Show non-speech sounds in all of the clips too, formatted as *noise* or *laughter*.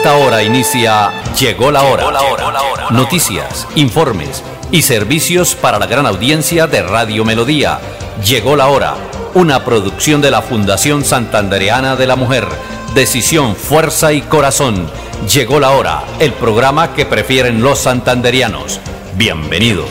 esta hora inicia Llegó la hora. Noticias, informes y servicios para la gran audiencia de Radio Melodía. Llegó la hora. Una producción de la Fundación Santandereana de la Mujer. Decisión, fuerza y corazón. Llegó la hora. El programa que prefieren los santanderianos. Bienvenidos.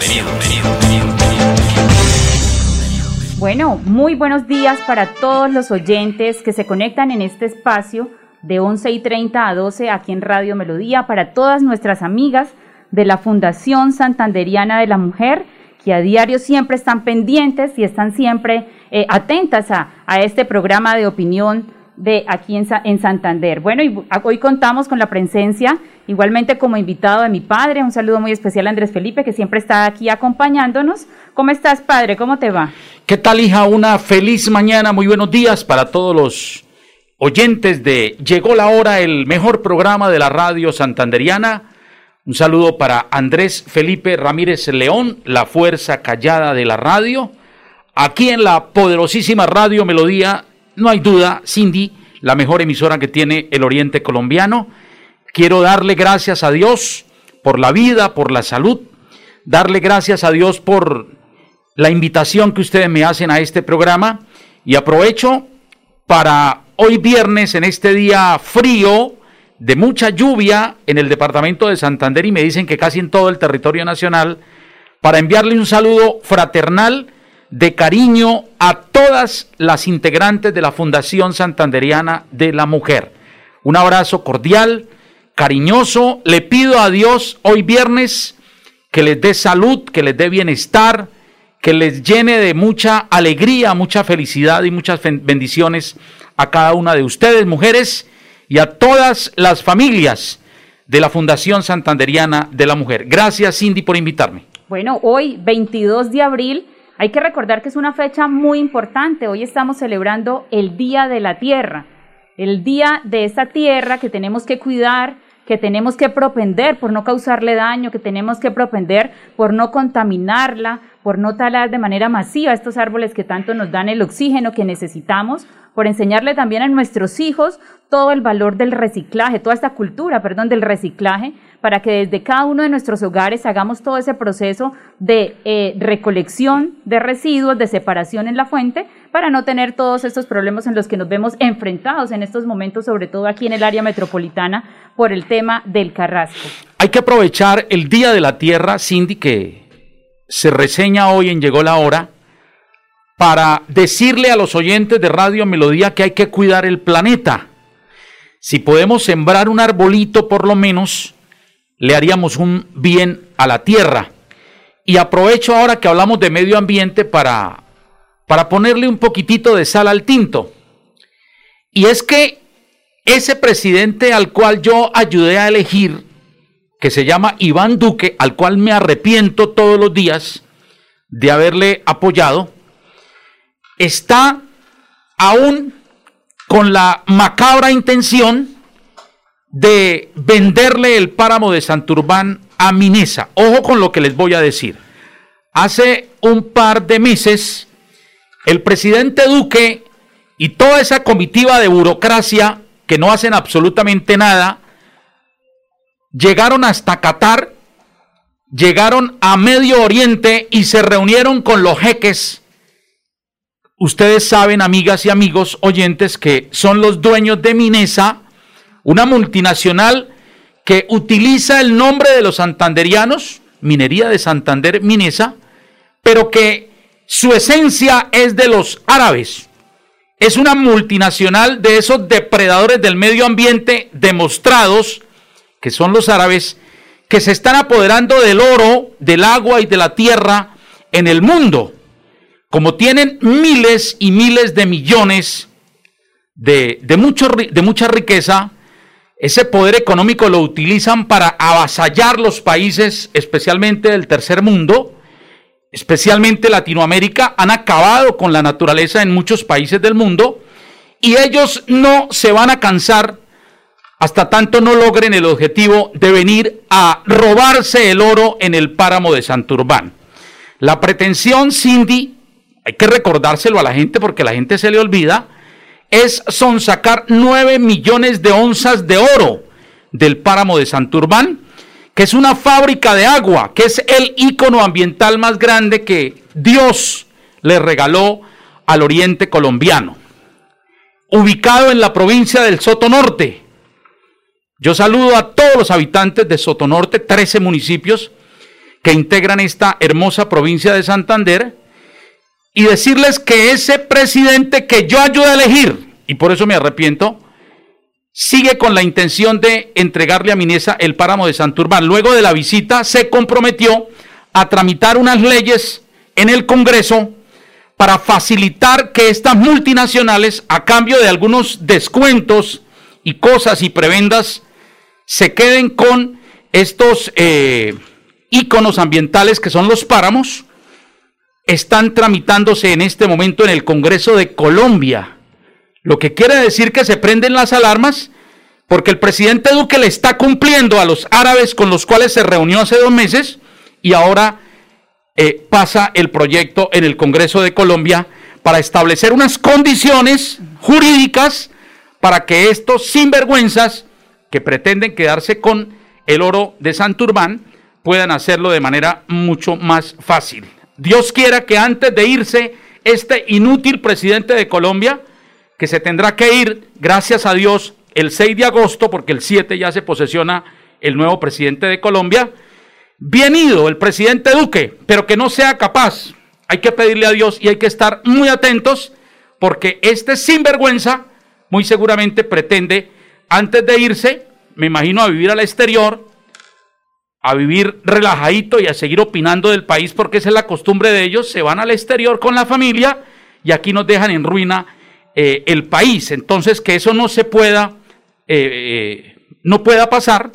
Bueno, muy buenos días para todos los oyentes que se conectan en este espacio de 11 y 30 a 12 aquí en Radio Melodía, para todas nuestras amigas de la Fundación Santanderiana de la Mujer, que a diario siempre están pendientes y están siempre eh, atentas a, a, este programa de opinión de aquí en, en Santander. Bueno, y hoy contamos con la presencia, igualmente como invitado de mi padre, un saludo muy especial a Andrés Felipe, que siempre está aquí acompañándonos. ¿Cómo estás, padre? ¿Cómo te va? ¿Qué tal, hija? Una feliz mañana, muy buenos días para todos los oyentes de Llegó la hora, el mejor programa de la radio santanderiana. Un saludo para Andrés Felipe Ramírez León, la fuerza callada de la radio. Aquí en la poderosísima Radio Melodía, no hay duda, Cindy, la mejor emisora que tiene el Oriente Colombiano. Quiero darle gracias a Dios por la vida, por la salud, darle gracias a Dios por la invitación que ustedes me hacen a este programa y aprovecho para hoy viernes, en este día frío, de mucha lluvia en el departamento de Santander y me dicen que casi en todo el territorio nacional, para enviarle un saludo fraternal de cariño a todas las integrantes de la Fundación Santanderiana de la Mujer. Un abrazo cordial, cariñoso. Le pido a Dios hoy viernes que les dé salud, que les dé bienestar, que les llene de mucha alegría, mucha felicidad y muchas bendiciones a cada una de ustedes, mujeres, y a todas las familias de la Fundación Santanderiana de la Mujer. Gracias, Cindy, por invitarme. Bueno, hoy, 22 de abril, hay que recordar que es una fecha muy importante. Hoy estamos celebrando el Día de la Tierra, el Día de esa tierra que tenemos que cuidar, que tenemos que propender por no causarle daño, que tenemos que propender por no contaminarla, por no talar de manera masiva estos árboles que tanto nos dan el oxígeno que necesitamos, por enseñarle también a nuestros hijos todo el valor del reciclaje, toda esta cultura, perdón, del reciclaje, para que desde cada uno de nuestros hogares hagamos todo ese proceso de eh, recolección de residuos, de separación en la fuente, para no tener todos estos problemas en los que nos vemos enfrentados en estos momentos, sobre todo aquí en el área metropolitana, por el tema del carrasco. Hay que aprovechar el Día de la Tierra, Cindy, que se reseña hoy en Llegó la Hora, para decirle a los oyentes de Radio Melodía que hay que cuidar el planeta. Si podemos sembrar un arbolito por lo menos, le haríamos un bien a la tierra. Y aprovecho ahora que hablamos de medio ambiente para, para ponerle un poquitito de sal al tinto. Y es que ese presidente al cual yo ayudé a elegir, que se llama Iván Duque, al cual me arrepiento todos los días de haberle apoyado, está aún con la macabra intención de venderle el páramo de Santurbán a Minesa. Ojo con lo que les voy a decir. Hace un par de meses, el presidente Duque y toda esa comitiva de burocracia que no hacen absolutamente nada, llegaron hasta Qatar, llegaron a Medio Oriente y se reunieron con los jeques Ustedes saben, amigas y amigos oyentes, que son los dueños de Minesa, una multinacional que utiliza el nombre de los santanderianos, Minería de Santander Minesa, pero que su esencia es de los árabes. Es una multinacional de esos depredadores del medio ambiente demostrados, que son los árabes, que se están apoderando del oro, del agua y de la tierra en el mundo como tienen miles y miles de millones de, de, mucho, de mucha riqueza, ese poder económico lo utilizan para avasallar los países, especialmente del tercer mundo, especialmente Latinoamérica, han acabado con la naturaleza en muchos países del mundo y ellos no se van a cansar hasta tanto no logren el objetivo de venir a robarse el oro en el páramo de Santurbán. La pretensión, Cindy, hay que recordárselo a la gente porque la gente se le olvida, es sonsacar 9 millones de onzas de oro. del páramo de Santurbán, que es una fábrica de agua, que es el ícono ambiental más grande que Dios le regaló al oriente colombiano. Ubicado en la provincia del Soto Norte. Yo saludo a todos los habitantes de Soto Norte, 13 municipios que integran esta hermosa provincia de Santander, y decirles que ese presidente que yo ayudé a elegir, y por eso me arrepiento, sigue con la intención de entregarle a Minesa el páramo de Santurbán. Luego de la visita se comprometió a tramitar unas leyes en el Congreso para facilitar que estas multinacionales, a cambio de algunos descuentos y cosas y prebendas, se queden con estos eh, íconos ambientales que son los páramos, están tramitándose en este momento en el Congreso de Colombia. Lo que quiere decir que se prenden las alarmas porque el presidente Duque le está cumpliendo a los árabes con los cuales se reunió hace dos meses y ahora eh, pasa el proyecto en el Congreso de Colombia para establecer unas condiciones jurídicas para que estos sinvergüenzas que pretenden quedarse con el oro de Santurbán puedan hacerlo de manera mucho más fácil. Dios quiera que antes de irse este inútil presidente de Colombia, que se tendrá que ir, gracias a Dios, el 6 de agosto, porque el 7 ya se posesiona el nuevo presidente de Colombia, bien ido el presidente Duque, pero que no sea capaz. Hay que pedirle a Dios y hay que estar muy atentos, porque este sinvergüenza muy seguramente pretende, antes de irse, me imagino, a vivir al exterior, a vivir relajadito y a seguir opinando del país porque esa es la costumbre de ellos, se van al exterior con la familia y aquí nos dejan en ruina eh, el país. Entonces, que eso no se pueda, eh, eh, no pueda pasar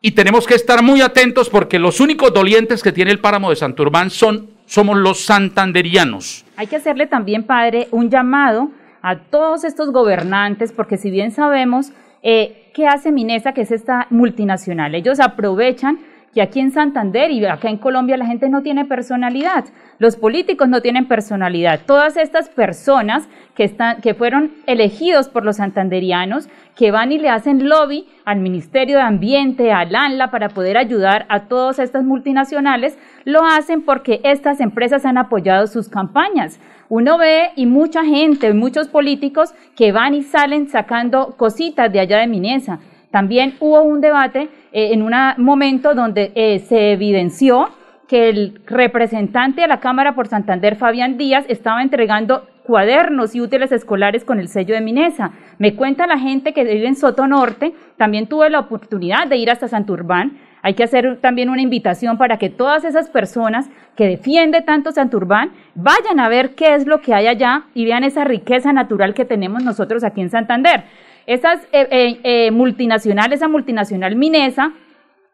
y tenemos que estar muy atentos porque los únicos dolientes que tiene el páramo de Santurbán son, somos los santanderianos. Hay que hacerle también, padre, un llamado a todos estos gobernantes porque si bien sabemos qué hace Minesa, que es esta multinacional, ellos aprovechan que aquí en Santander y acá en Colombia la gente no tiene personalidad, los políticos no tienen personalidad. Todas estas personas que, están, que fueron elegidos por los santanderianos, que van y le hacen lobby al Ministerio de Ambiente, al ANLA, para poder ayudar a todas estas multinacionales, lo hacen porque estas empresas han apoyado sus campañas. Uno ve y mucha gente, muchos políticos que van y salen sacando cositas de allá de Minesa. También hubo un debate eh, en un momento donde eh, se evidenció que el representante de la Cámara por Santander, Fabián Díaz, estaba entregando cuadernos y útiles escolares con el sello de Minesa. Me cuenta la gente que vive en Soto Norte, también tuve la oportunidad de ir hasta Santurbán. Hay que hacer también una invitación para que todas esas personas que defienden tanto Santurbán vayan a ver qué es lo que hay allá y vean esa riqueza natural que tenemos nosotros aquí en Santander. Esas eh, eh, eh, multinacionales, esa multinacional minesa,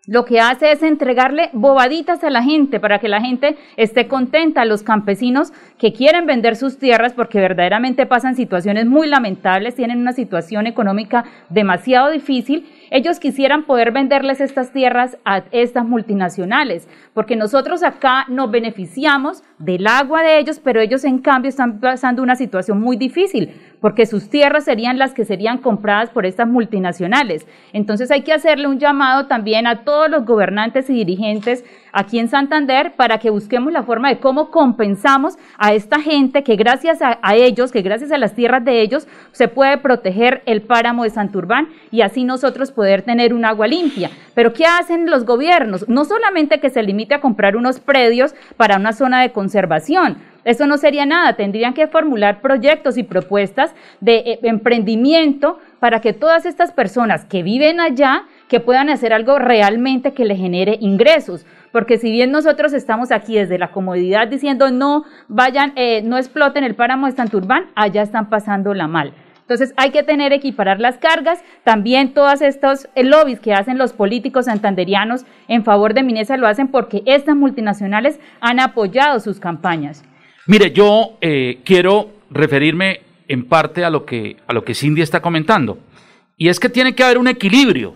lo que hace es entregarle bobaditas a la gente para que la gente esté contenta, los campesinos que quieren vender sus tierras porque verdaderamente pasan situaciones muy lamentables, tienen una situación económica demasiado difícil ellos quisieran poder venderles estas tierras a estas multinacionales, porque nosotros acá nos beneficiamos del agua de ellos, pero ellos en cambio están pasando una situación muy difícil, porque sus tierras serían las que serían compradas por estas multinacionales. Entonces hay que hacerle un llamado también a todos los gobernantes y dirigentes aquí en Santander para que busquemos la forma de cómo compensamos a esta gente que gracias a, ellos, que gracias a las tierras de ellos, se puede proteger el páramo de Santurbán y así nosotros poder tener un agua limpia. Pero ¿qué hacen los gobiernos? No solamente que se limite a comprar unos predios para una zona de conservación, eso no sería nada, tendrían que formular proyectos y propuestas de eh, emprendimiento para que todas estas personas que viven allá, que puedan hacer algo realmente que le genere ingresos porque si bien nosotros estamos aquí desde la comodidad diciendo no vayan, eh, no exploten el páramo de Santurbán, allá están pasándola mal. Entonces hay que tener, equiparar las cargas. También todos estos eh, lobbies que hacen los políticos santanderianos en favor de Minesa lo hacen porque estas multinacionales han apoyado sus campañas. Mire, yo eh, quiero referirme en parte a lo, que, a lo que Cindy está comentando. Y es que tiene que haber un equilibrio.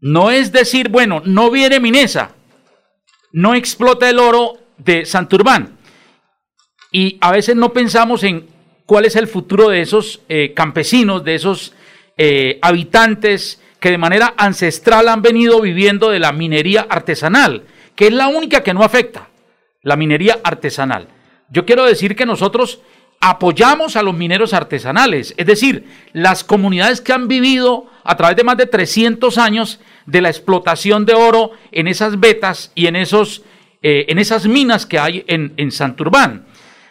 No es decir, bueno, no viene Minesa, no explota el oro de Santurbán. Y a veces no pensamos en cuál es el futuro de esos eh, campesinos, de esos eh, habitantes que de manera ancestral han venido viviendo de la minería artesanal, que es la única que no afecta, la minería artesanal. Yo quiero decir que nosotros apoyamos a los mineros artesanales, es decir, las comunidades que han vivido a través de más de 300 años de la explotación de oro en esas vetas y en, esos, eh, en esas minas que hay en, en Santurbán.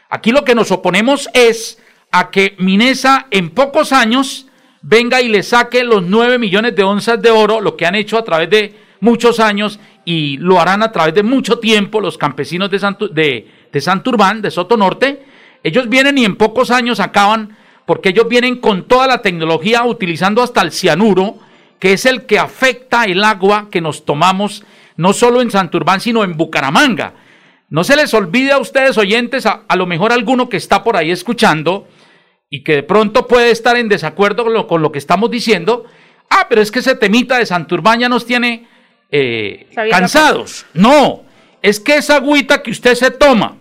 Aquí lo que nos oponemos es a que Minesa en pocos años venga y le saque los 9 millones de onzas de oro, lo que han hecho a través de muchos años y lo harán a través de mucho tiempo los campesinos de, de, de Santurbán, de Soto Norte. Ellos vienen y en pocos años acaban, porque ellos vienen con toda la tecnología utilizando hasta el cianuro, que es el que afecta el agua que nos tomamos, no solo en Santurbán, sino en Bucaramanga. No se les olvide a ustedes oyentes, a, lo mejor alguno que está por ahí escuchando y que de pronto puede estar en desacuerdo con lo, con lo que estamos diciendo. Ah, pero es que ese temita de Santurbán ya nos tiene eh, cansados. No, es que esa agüita que usted se toma,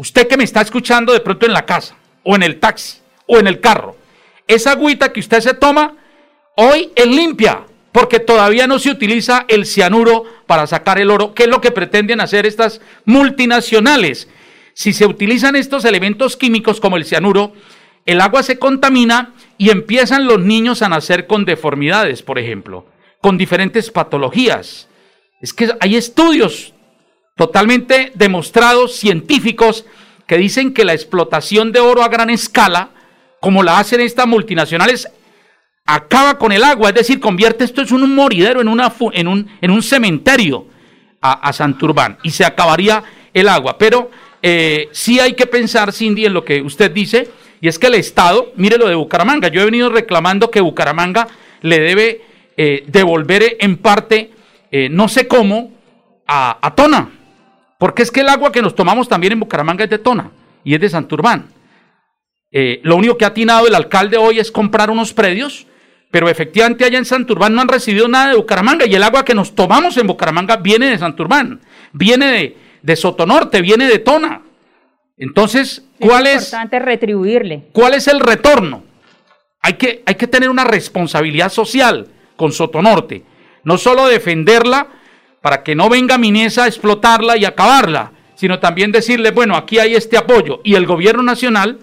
usted que me está escuchando de pronto en la casa, o en el taxi, o en el carro, esa agüita que usted se toma, hoy es limpia, porque todavía no se utiliza el cianuro para sacar el oro, que es lo que pretenden hacer estas multinacionales. Si se utilizan estos elementos químicos como el cianuro, el agua se contamina y empiezan los niños a nacer con deformidades, por ejemplo con diferentes patologías. Es que hay estudios totalmente demostrados, científicos, que dicen que la explotación de oro a gran escala, como la hacen estas multinacionales, acaba con el agua, es decir, convierte esto en un moridero, en, una, un, en un cementerio a, Santurbán y se acabaría el agua. Pero eh, sí hay que pensar, Cindy, en lo que usted dice, y es que el Estado, mire lo de Bucaramanga, yo he venido reclamando que Bucaramanga le debe eh, devolver en parte, eh, no sé cómo, a, Tona. Porque es que el agua que nos tomamos también en Bucaramanga es de Tona y es de Santurbán. Eh, lo único que ha atinado el alcalde hoy es comprar unos predios, pero efectivamente allá en Santurbán no han recibido nada de Bucaramanga y el agua que nos tomamos en Bucaramanga viene de Santurbán, viene de, de Sotonorte, viene de Tona. Entonces, ¿cuál es, importante retribuirle. ¿Cuál es el retorno? Hay que, hay que tener una responsabilidad social con Sotonorte. No solo defenderla para que no venga Minesa a explotarla y acabarla, sino también decirle, bueno, aquí hay este apoyo. Y el gobierno nacional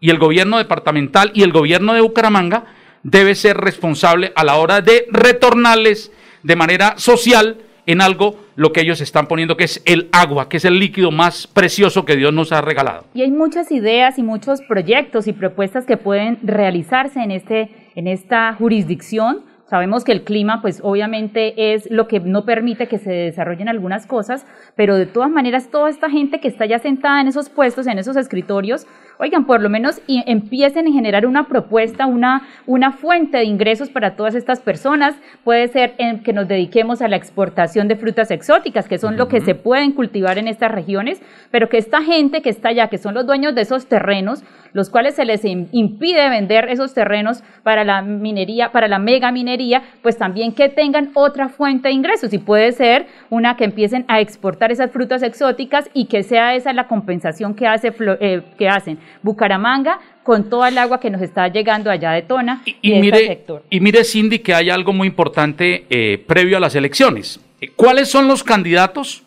y el gobierno departamental y el gobierno de Bucaramanga debe ser responsable a la hora de retornarles de manera social en algo lo que ellos están poniendo, que es el agua, que es el líquido más precioso que Dios nos ha regalado. Y hay muchas ideas y muchos proyectos y propuestas que pueden realizarse en, este, en esta jurisdicción Sabemos que el clima, pues obviamente es lo que no permite que se desarrollen algunas cosas, pero de todas maneras toda esta gente que está ya sentada en esos puestos, en esos escritorios, oigan, por lo menos empiecen a generar una propuesta, una, una fuente de ingresos para todas estas personas. Puede ser en que nos dediquemos a la exportación de frutas exóticas, que son lo que se pueden cultivar en estas regiones, pero que esta gente que está allá, que son los dueños de esos terrenos, los cuales se les impide vender esos terrenos para la minería, para la mega minería, pues también que tengan otra fuente de ingresos. Y puede ser una que empiecen a exportar esas frutas exóticas y que sea esa la compensación que, hace, eh, que hacen Bucaramanga con toda el agua que nos está llegando allá de Tona y, y, este mire, sector. Y mire, Cindy, que hay algo muy importante eh, previo a las elecciones. ¿Cuáles son los candidatos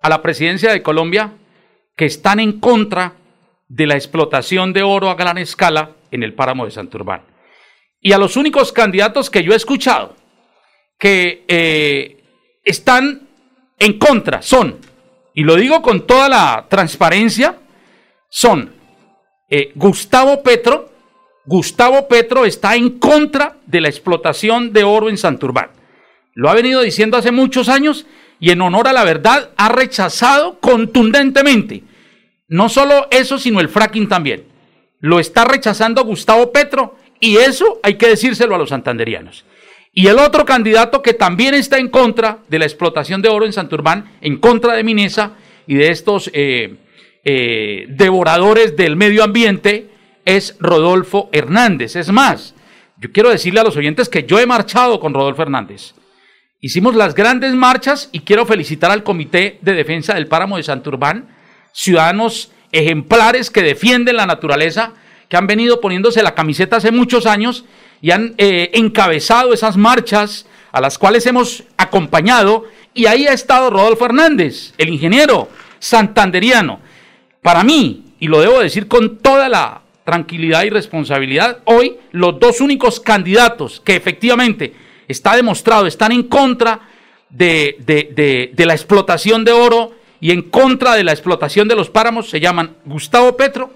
a la presidencia de Colombia que están en contra de la explotación de oro a gran escala en el páramo de Santurbán? Y a los únicos candidatos que yo he escuchado que eh, están en contra son, y lo digo con toda la transparencia, son eh, Gustavo Petro, Gustavo Petro está en contra de la explotación de oro en Santurbán. Lo ha venido diciendo hace muchos años y en honor a la verdad ha rechazado contundentemente. No solo eso, sino el fracking también. Lo está rechazando Gustavo Petro y eso hay que decírselo a los santanderianos. Y el otro candidato que también está en contra de la explotación de oro en Santurbán, en contra de Minesa y de estos eh, eh, devoradores del medio ambiente es Rodolfo Hernández. Es más, yo quiero decirle a los oyentes que yo he marchado con Rodolfo Hernández. Hicimos las grandes marchas y quiero felicitar al Comité de Defensa del Páramo de Santurbán, ciudadanos ejemplares que defienden la naturaleza, que han venido poniéndose la camiseta hace muchos años y han eh, encabezado esas marchas a las cuales hemos acompañado, y ahí ha estado Rodolfo Hernández, el ingeniero santanderiano. Para mí, y lo debo decir con toda la tranquilidad y responsabilidad, hoy los dos únicos candidatos que efectivamente está demostrado están en contra de, de la explotación de oro y en contra de la explotación de los páramos se llaman Gustavo Petro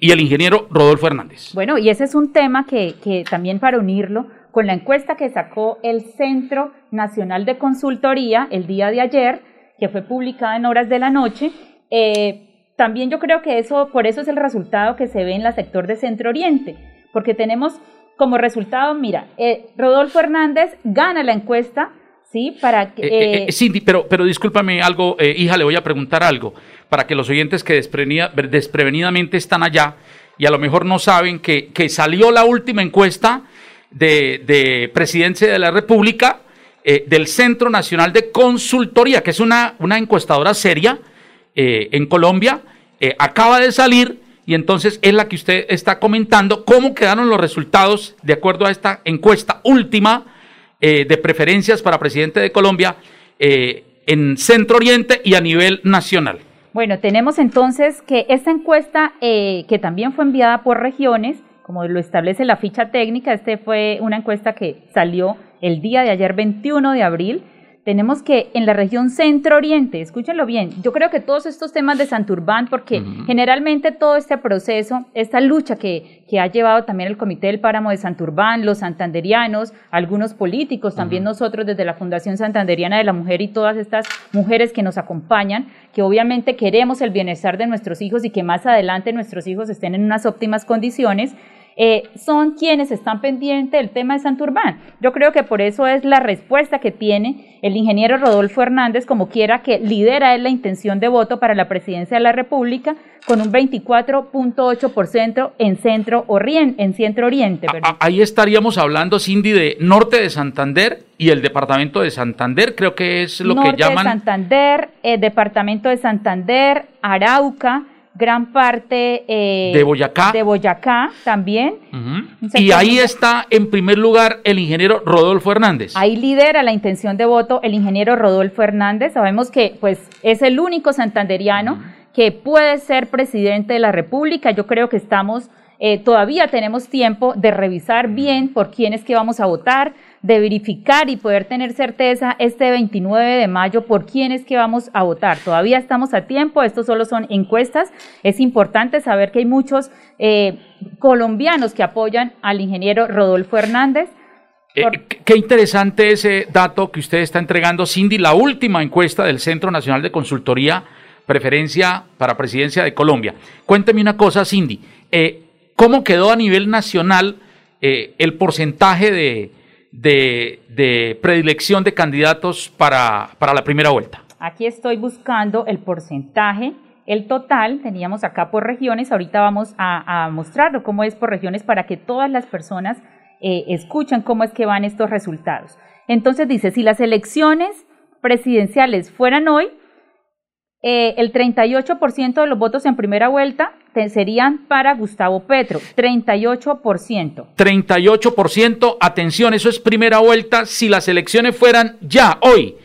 y el ingeniero Rodolfo Hernández. Bueno, y ese es un tema que, que también para unirlo con la encuesta que sacó el Centro Nacional de Consultoría el día de ayer, que fue publicada en horas de la noche, eh, también yo creo que eso, por eso es el resultado que se ve en la sector de Centro Oriente, porque tenemos como resultado, mira, eh, Rodolfo Hernández gana la encuesta ¿sí? Para que, eh, eh, Cindy, pero, pero discúlpame algo, eh, hija, le voy a preguntar algo, para que los oyentes que desprevenidamente están allá y a lo mejor no saben que, que salió la última encuesta de, de Presidencia de la República del Centro Nacional de Consultoría, que es una, una encuestadora seria en Colombia, acaba de salir y entonces es la que usted está comentando, cómo quedaron los resultados de acuerdo a esta encuesta última eh, de preferencias para presidente de Colombia eh, en Centro Oriente y a nivel nacional. Bueno, tenemos entonces que esta encuesta, eh, que también fue enviada por regiones, como lo establece la ficha técnica, este fue una encuesta que salió el día de ayer 21 de abril, tenemos que en la región centro-oriente, escúchenlo bien, yo creo que todos estos temas de Santurbán, porque generalmente todo este proceso, esta lucha que, que, ha llevado también el Comité del Páramo de Santurbán, los santanderianos, algunos políticos, también nosotros desde la Fundación Santanderiana de la Mujer y todas estas mujeres que nos acompañan, que obviamente queremos el bienestar de nuestros hijos y que más adelante nuestros hijos estén en unas óptimas condiciones, eh, son quienes están pendientes del tema de Santurbán. Yo creo que por eso es la respuesta que tiene el ingeniero Rodolfo Hernández, como quiera que lidera la intención de voto para la presidencia de la República, con un 24.8% en centro, en centro oriente. Ahí estaríamos hablando, Cindy, de norte de Santander y el departamento de Santander, creo que es lo que llaman. Norte de Santander, el departamento de Santander, Arauca, gran parte eh, de Boyacá. De Boyacá también. Y ahí está en primer lugar el ingeniero Rodolfo Hernández. Ahí lidera la intención de voto el ingeniero Rodolfo Hernández. Sabemos que pues es el único santanderiano que puede ser presidente de la República. Yo creo que estamos eh, todavía tenemos tiempo de revisar bien por quién es que vamos a votar, de verificar y poder tener certeza este 29 de mayo por quién es que vamos a votar. Todavía estamos a tiempo, estos solo son encuestas. Es importante saber que hay muchos eh, colombianos que apoyan al ingeniero Rodolfo Hernández. Eh, qué interesante ese dato que usted está entregando, Cindy, la última encuesta del Centro Nacional de Consultoría, preferencia para presidencia de Colombia. Cuénteme una cosa, Cindy. ¿Cómo quedó a nivel nacional eh, el porcentaje de, predilección de candidatos para, la primera vuelta? Aquí estoy buscando el porcentaje el total, teníamos acá por regiones, ahorita vamos a, mostrarlo cómo es por regiones para que todas las personas eh, escuchen cómo es que van estos resultados. Entonces dice, si las elecciones presidenciales fueran hoy, eh, el 38% de los votos en primera vuelta serían para Gustavo Petro, 38%. 38%, atención, eso es primera vuelta. Si las elecciones fueran ya, hoy,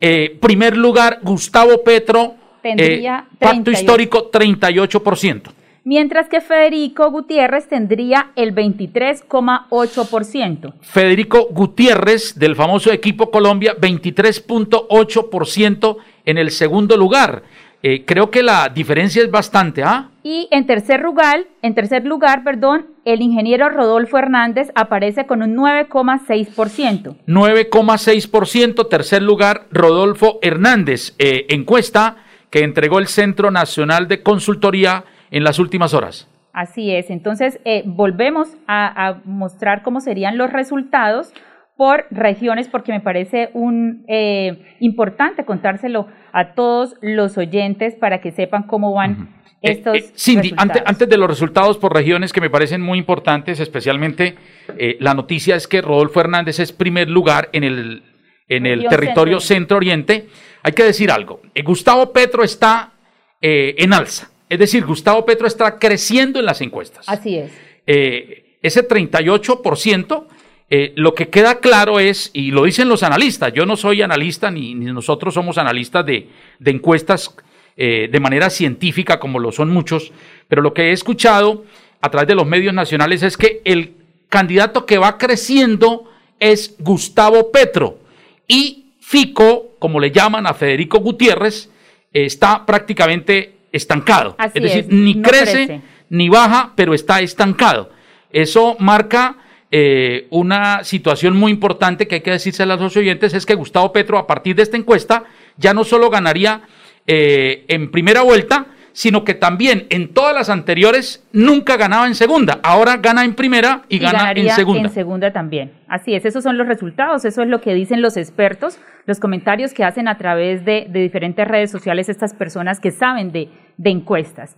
eh, primer lugar, Gustavo Petro, tendría eh, pacto histórico, 38%. Mientras que Federico Gutiérrez tendría el 23,8%. Federico Gutiérrez, del famoso equipo Colombia, 23,8% en el segundo lugar. Eh, creo que la diferencia es bastante, ¿ah? Y en tercer lugar, en tercer lugar, perdón, el ingeniero Rodolfo Hernández aparece con un 9,6%. 9,6%, tercer lugar, Rodolfo Hernández. Eh, encuesta que entregó el Centro Nacional de Consultoría en las últimas horas. Así es, entonces eh, volvemos a mostrar cómo serían los resultados por regiones porque me parece un importante contárselo a todos los oyentes para que sepan cómo van eh, estos eh, Cindy, antes, antes, de los resultados por regiones que me parecen muy importantes, especialmente la noticia es que Rodolfo Hernández es primer lugar en el, en el territorio centro-oriente. Hay que decir algo, Gustavo Petro está en alza, es decir, Gustavo Petro está creciendo en las encuestas. Así es. ese 38% eh, lo que queda claro es, y lo dicen los analistas, yo no soy analista ni, nosotros somos analistas de, encuestas eh, de manera científica como lo son muchos, pero lo que he escuchado a través de los medios nacionales es que el candidato que va creciendo es Gustavo Petro y Fico, como le llaman a Federico Gutiérrez, está prácticamente estancado. es decir, ni crece, ni baja, pero está estancado. Eso marca eh, una situación muy importante que hay que decirse a los oyentes, es que Gustavo Petro, a partir de esta encuesta, ya no solo ganaría eh, en primera vuelta, sino que también en todas las anteriores nunca ganaba en segunda. Ahora gana en primera y, gana en segunda. En segunda también. Así es, esos son los resultados, eso es lo que dicen los expertos, los comentarios que hacen a través de, diferentes redes sociales estas personas que saben de encuestas.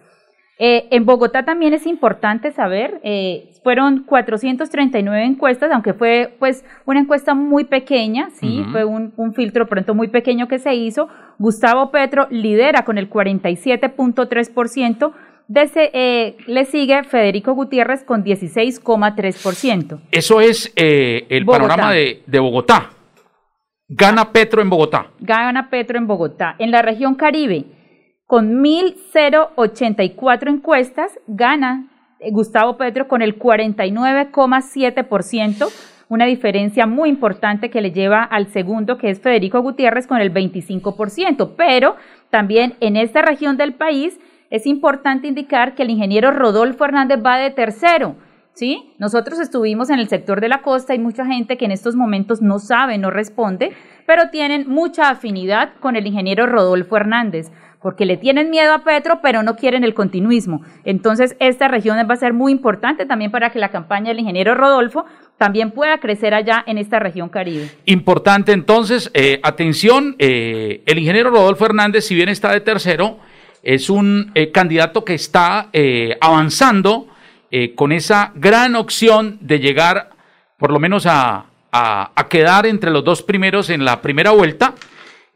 Eh, en Bogotá también es importante saber, eh, fueron 439 encuestas, aunque fue pues una encuesta muy pequeña, sí, fue un, filtro pronto muy pequeño que se hizo. Gustavo Petro lidera con el 47.3%. Eh, le sigue Federico Gutiérrez con 16,3%. Eso es el panorama de, de Bogotá. Gana Petro en Bogotá. Gana Petro en Bogotá. En la región Caribe, con 1.084 encuestas, gana eh, Gustavo Petro con el 49,7%, una diferencia muy importante que le lleva al segundo, que es Federico Gutiérrez, con el 25%. Pero también en esta región del país es importante indicar que el ingeniero Rodolfo Hernández va de tercero. ¿Sí? Nosotros estuvimos en el sector de la costa, hay mucha gente que en estos momentos no sabe, no responde, pero tienen mucha afinidad con el ingeniero Rodolfo Hernández porque le tienen miedo a Petro, pero no quieren el continuismo. Entonces, esta región va a ser muy importante también para que la campaña del ingeniero Rodolfo también pueda crecer allá en esta región caribe. Importante entonces, eh, atención, eh, el ingeniero Rodolfo Hernández, si bien está de tercero, es un eh, candidato que está avanzando con esa gran opción de llegar por lo menos a quedar entre los dos primeros en la primera vuelta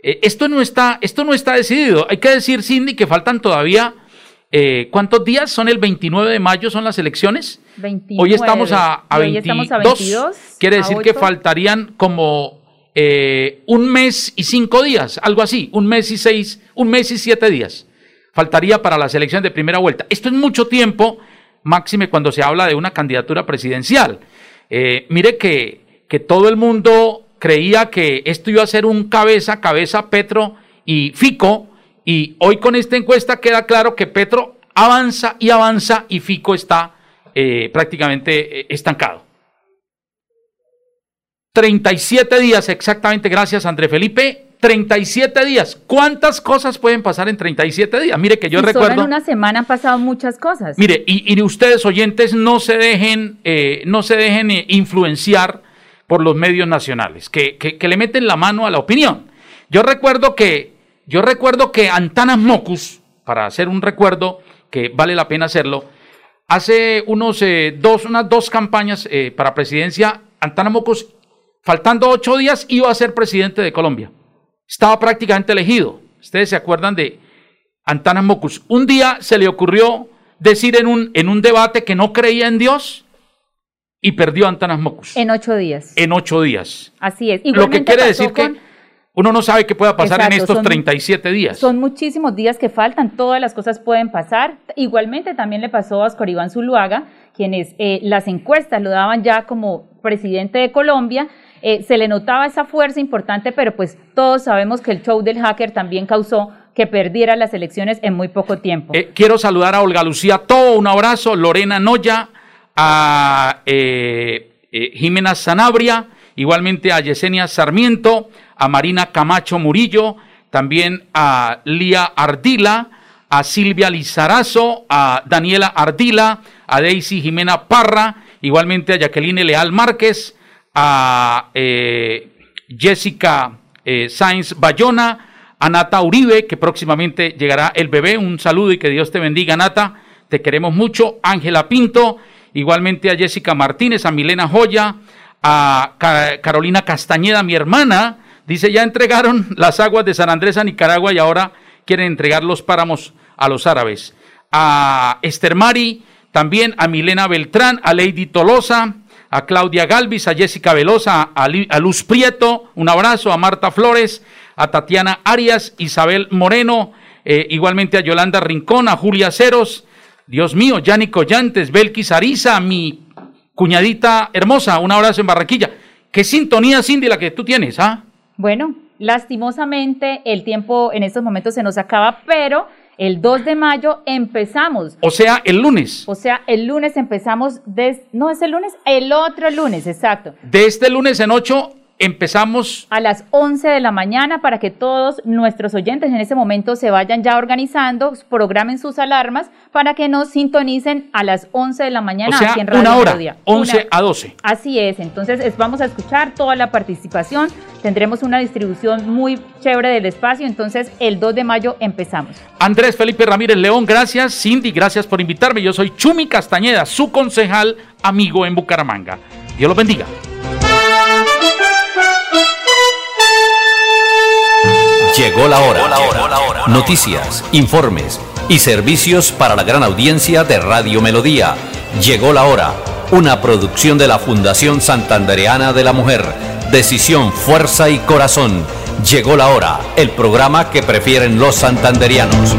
eh, esto, no está, esto no está decidido. Hay que decir, Cindy, que faltan todavía, eh, ¿cuántos días? ¿Son el 29 de mayo son las elecciones? Hoy estamos a, 22. Quiere decir que faltarían como eh, un mes y cinco días, algo así, un mes y seis, un mes y siete días. Faltaría para las elecciones de primera vuelta. Esto es mucho tiempo, máxime cuando se habla de una candidatura presidencial. mire que, que todo el mundo creía que esto iba a ser un cabeza a cabeza Petro y Fico, y hoy con esta encuesta queda claro que Petro avanza y avanza y Fico está eh, prácticamente eh, estancado. 37 días exactamente, gracias André Felipe. 37 días. ¿Cuántas cosas pueden pasar en 37 días? Mire que yo recuerdo. Solo en una semana han pasado muchas cosas. Mire, y, ustedes oyentes no se dejen, eh, no se dejen influenciar por los medios nacionales, que, que, le meten la mano a la opinión. Yo recuerdo que, yo recuerdo que Antanas Mocus, para hacer un recuerdo que vale la pena hacerlo, hace unos eh, dos, unas dos campañas eh, para presidencia, Antanas Mocus, faltando ocho días, iba a ser presidente de Colombia. Estaba prácticamente elegido. Ustedes se acuerdan de Antanas Mocus. Un día se le ocurrió decir en un, en un debate que no creía en Dios y perdió a Antanas Mocus. En ocho días. En ocho días. Así es. Lo que quiere decir que uno no sabe qué pueda pasar en estos 37 días. Son muchísimos días que faltan, todas las cosas pueden pasar. Igualmente también le pasó a Oscar Iván Zuluaga, quienes eh, las encuestas lo daban ya como presidente de Colombia. Eh, se le notaba esa fuerza importante, pero pues todos sabemos que el show del hacker también causó que perdiera las elecciones en muy poco tiempo. Eh, quiero saludar a Olga Lucía Todo, un abrazo, Lorena Noya, a eh, eh, Jimena Sanabria, igualmente a Yesenia Sarmiento, a Marina Camacho Murillo, también a Lía Ardila, a Silvia Lizarazo, a Daniela Ardila, a Daisy Jimena Parra, igualmente a Jacqueline Leal Márquez, a eh, Jessica Sainz Bayona, a Nata Uribe, que próximamente llegará el bebé. Un saludo y que Dios te bendiga, Nata. Te queremos mucho. Ángela Pinto igualmente a Jessica Martínez, a Milena Joya, a Carolina Castañeda, mi hermana, dice, ya entregaron *laughs* las aguas de San Andrés a Nicaragua y ahora quieren entregar los páramos a los árabes. A Esther Mari, también a Milena Beltrán, a Lady Tolosa, a Claudia Galvis, a Jessica Velosa, a, Luz Prieto, un abrazo, a Marta Flores, a Tatiana Arias, Isabel Moreno, eh, igualmente a Yolanda Rincón, a Julia Ceros, Dios mío, Yanni Collantes, Belkis Ariza, mi cuñadita hermosa, un abrazo en Barranquilla. ¿Qué sintonía, Cindy, la que tú tienes? ¿ah? Bueno, lastimosamente el tiempo en estos momentos se nos acaba, pero el 2 de mayo empezamos. O sea, el lunes. O sea, el lunes empezamos, no es el lunes, el otro lunes, exacto. De este lunes en 8 empezamos a las 11 de la mañana para que todos nuestros oyentes en ese momento se vayan ya organizando, programen sus alarmas para que nos sintonicen a las 11 de la mañana o sea, aquí en Radio una hora, 11 a 12. Así es, entonces vamos a escuchar toda la participación, tendremos una distribución muy chévere del espacio, entonces el 2 de mayo empezamos. Andrés Felipe Ramírez León, gracias. Cindy, gracias por invitarme. Yo soy Chumi Castañeda, su concejal amigo en Bucaramanga. Dios los bendiga. Llegó la hora. Noticias, informes y servicios para la gran audiencia de Radio Melodía. Llegó la hora. Una producción de la Fundación Santandereana de la Mujer. Decisión, fuerza y corazón. Llegó la hora. El programa que prefieren los santanderianos.